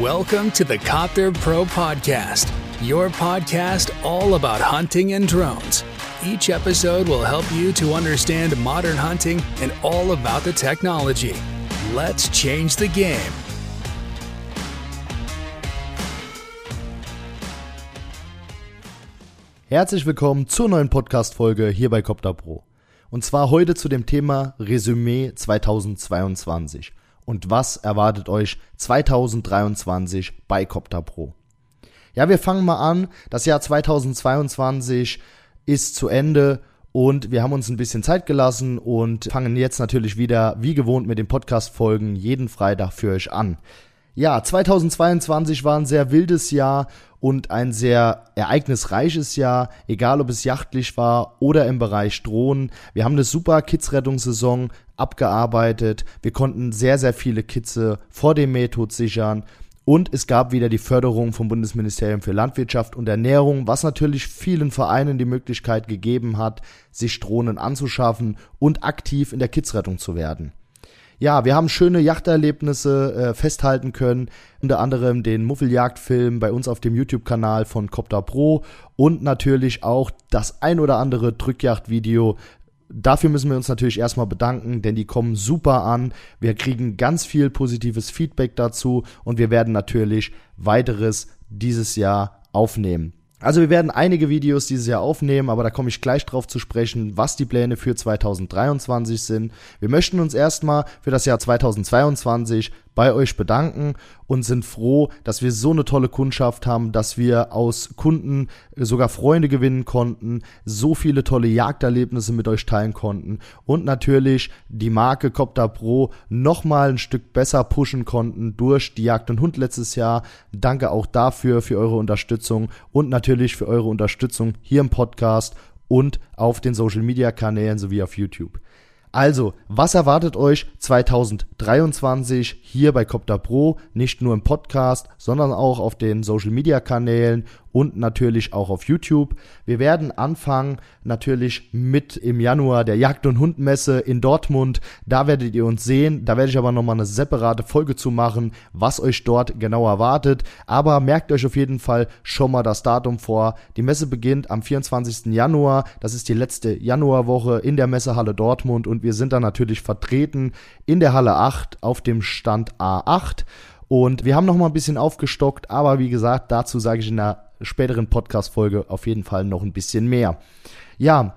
Welcome to the Copter Pro Podcast, your podcast all about hunting and drones. Each episode will help you to understand modern hunting and all about the technology. Let's change the game. Herzlich willkommen zur neuen Podcast-Folge hier bei Copter Pro. Und zwar heute zu dem Thema Resümee 2022 und was erwartet euch 2023 bei Copter Pro. Ja, wir fangen mal an. Das Jahr 2022 ist zu Ende und wir haben uns ein bisschen Zeit gelassen und fangen jetzt natürlich wieder wie gewohnt mit den Podcast-Folgen jeden Freitag für euch an. Ja, 2022 war ein sehr wildes Jahr und ein sehr ereignisreiches Jahr, egal ob es jachtlich war oder im Bereich Drohnen. Wir haben eine super Kids-Rettungssaison abgearbeitet. Wir konnten sehr, sehr viele Kitze vor dem Mähtod sichern. Und es gab wieder die Förderung vom Bundesministerium für Landwirtschaft und Ernährung, was natürlich vielen Vereinen die Möglichkeit gegeben hat, sich Drohnen anzuschaffen und aktiv in der Kidsrettung zu werden ja, wir haben schöne Yachterlebnisse äh, festhalten können, unter anderem den Muffeljagdfilm bei uns auf dem YouTube-Kanal von Copter Pro und natürlich auch das ein oder andere Drückjagdvideo. Dafür müssen wir uns natürlich erstmal bedanken, denn die kommen super an. Wir kriegen ganz viel positives Feedback dazu und wir werden natürlich weiteres dieses Jahr aufnehmen. Also wir werden einige Videos dieses Jahr aufnehmen, aber da komme ich gleich drauf zu sprechen, was die Pläne für 2023 sind. Wir möchten uns erstmal für das Jahr 2022 bei euch bedanken und sind froh, dass wir so eine tolle Kundschaft haben, dass wir aus Kunden sogar Freunde gewinnen konnten, so viele tolle Jagderlebnisse mit euch teilen konnten und natürlich die Marke Copter Pro nochmal ein Stück besser pushen konnten durch die Jagd und Hund letztes Jahr. Danke auch dafür, für eure Unterstützung und natürlich für eure Unterstützung hier im Podcast und auf den Social Media Kanälen sowie auf YouTube. Also, was erwartet euch 2023 hier bei Copter Pro? Nicht nur im Podcast, sondern auch auf den Social Media Kanälen und natürlich auch auf YouTube. Wir werden anfangen natürlich mit im Januar der Jagd- und Hundmesse in Dortmund. Da werdet ihr uns sehen. Da werde ich aber nochmal eine separate Folge zu machen, was euch dort genau erwartet. Aber merkt euch auf jeden Fall schon mal das Datum vor. Die Messe beginnt am 24. Januar. Das ist die letzte Januarwoche in der Messehalle Dortmund und wir sind da natürlich vertreten in der Halle 8 auf dem Stand A8. Und wir haben noch mal ein bisschen aufgestockt, aber wie gesagt, dazu sage ich in der späteren Podcast-Folge auf jeden Fall noch ein bisschen mehr. Ja,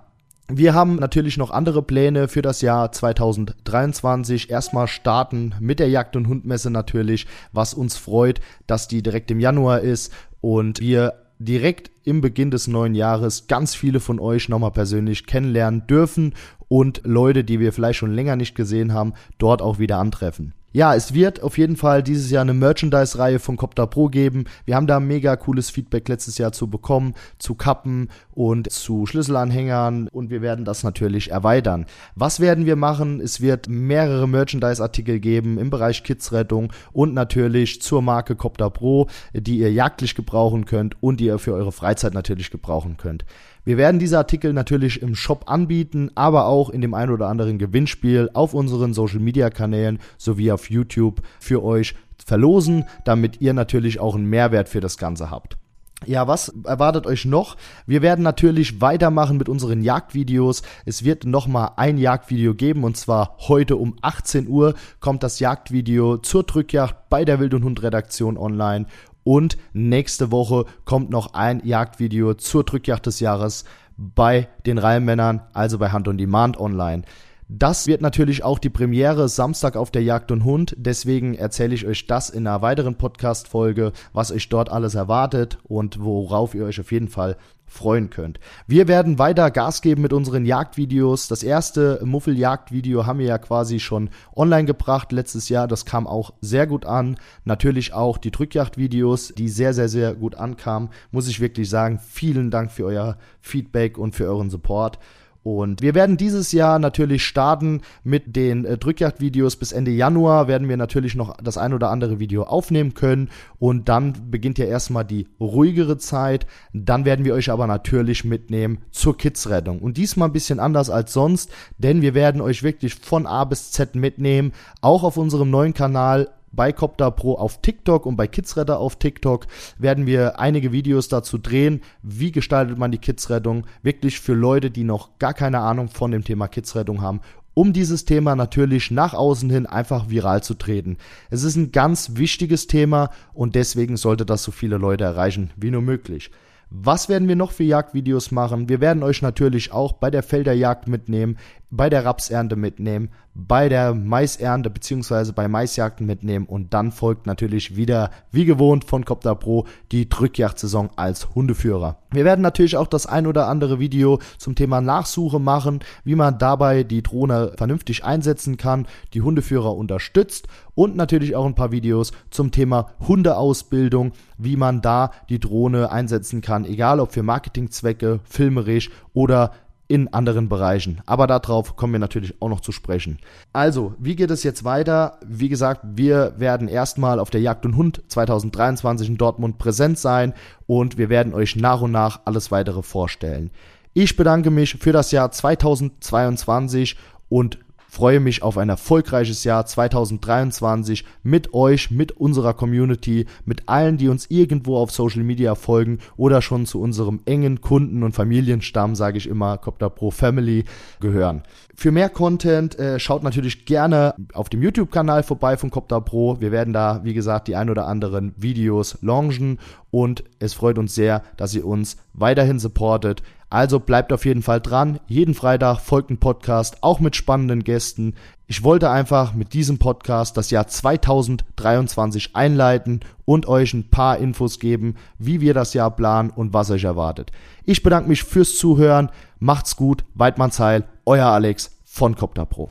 wir haben natürlich noch andere Pläne für das Jahr 2023. Erstmal starten mit der Jagd- und Hundmesse natürlich, was uns freut, dass die direkt im Januar ist und wir direkt im Beginn des neuen Jahres ganz viele von euch nochmal persönlich kennenlernen dürfen und Leute, die wir vielleicht schon länger nicht gesehen haben, dort auch wieder antreffen. Ja, es wird auf jeden Fall dieses Jahr eine Merchandise-Reihe von Copter Pro geben. Wir haben da mega cooles Feedback letztes Jahr zu bekommen, zu Kappen und zu Schlüsselanhängern und wir werden das natürlich erweitern. Was werden wir machen? Es wird mehrere Merchandise-Artikel geben im Bereich Kidsrettung und natürlich zur Marke Copter Pro, die ihr jagdlich gebrauchen könnt und die ihr für eure Freizeit natürlich gebrauchen könnt. Wir werden diese Artikel natürlich im Shop anbieten, aber auch in dem ein oder anderen Gewinnspiel auf unseren Social Media Kanälen sowie auf YouTube für euch verlosen, damit ihr natürlich auch einen Mehrwert für das Ganze habt. Ja, was erwartet euch noch? Wir werden natürlich weitermachen mit unseren Jagdvideos. Es wird nochmal ein Jagdvideo geben und zwar heute um 18 Uhr kommt das Jagdvideo zur Drückjagd bei der Wild und Hund Redaktion online und nächste Woche kommt noch ein Jagdvideo zur Drückjagd des Jahres bei den Reihenmännern, also bei Hand on Demand online. Das wird natürlich auch die Premiere Samstag auf der Jagd und Hund. Deswegen erzähle ich euch das in einer weiteren Podcast-Folge, was euch dort alles erwartet und worauf ihr euch auf jeden Fall freuen könnt. Wir werden weiter Gas geben mit unseren Jagdvideos. Das erste Muffeljagdvideo haben wir ja quasi schon online gebracht letztes Jahr. Das kam auch sehr gut an. Natürlich auch die Drückjagdvideos, die sehr, sehr, sehr gut ankamen. Muss ich wirklich sagen, vielen Dank für euer Feedback und für euren Support. Und wir werden dieses Jahr natürlich starten mit den äh, Drückjagdvideos. Bis Ende Januar werden wir natürlich noch das ein oder andere Video aufnehmen können. Und dann beginnt ja erstmal die ruhigere Zeit. Dann werden wir euch aber natürlich mitnehmen zur Kidsrettung. Und diesmal ein bisschen anders als sonst, denn wir werden euch wirklich von A bis Z mitnehmen. Auch auf unserem neuen Kanal bei Copter Pro auf TikTok und bei Kidsretter auf TikTok werden wir einige Videos dazu drehen, wie gestaltet man die Kidsrettung, wirklich für Leute, die noch gar keine Ahnung von dem Thema Kidsrettung haben um dieses Thema natürlich nach außen hin einfach viral zu treten. Es ist ein ganz wichtiges Thema und deswegen sollte das so viele Leute erreichen wie nur möglich. Was werden wir noch für Jagdvideos machen? Wir werden euch natürlich auch bei der Felderjagd mitnehmen, bei der Rapsernte mitnehmen, bei der Maisernte bzw. bei Maisjagden mitnehmen und dann folgt natürlich wieder wie gewohnt von Copter Pro die Drückjagdsaison als Hundeführer. Wir werden natürlich auch das ein oder andere Video zum Thema Nachsuche machen, wie man dabei die Drohne vernünftig einsetzen kann, die Hundeführer unterstützt und natürlich auch ein paar Videos zum Thema Hundeausbildung, wie man da die Drohne einsetzen kann, egal ob für Marketingzwecke, filmerisch oder in anderen Bereichen. Aber darauf kommen wir natürlich auch noch zu sprechen. Also, wie geht es jetzt weiter? Wie gesagt, wir werden erstmal auf der Jagd und Hund 2023 in Dortmund präsent sein und wir werden euch nach und nach alles weitere vorstellen. Ich bedanke mich für das Jahr 2022 und freue mich auf ein erfolgreiches Jahr 2023 mit euch, mit unserer Community, mit allen, die uns irgendwo auf Social Media folgen oder schon zu unserem engen Kunden- und Familienstamm, sage ich immer, Copter Pro Family gehören. Für mehr Content äh, schaut natürlich gerne auf dem YouTube-Kanal vorbei von Copter Pro. Wir werden da, wie gesagt, die ein oder anderen Videos launchen und es freut uns sehr, dass ihr uns weiterhin supportet. Also bleibt auf jeden Fall dran. Jeden Freitag folgt ein Podcast, auch mit spannenden Gästen. Ich wollte einfach mit diesem Podcast das Jahr 2023 einleiten und euch ein paar Infos geben, wie wir das Jahr planen und was euch erwartet. Ich bedanke mich fürs Zuhören. Macht's gut. Weidmanns Heil. Euer Alex von Copter Pro.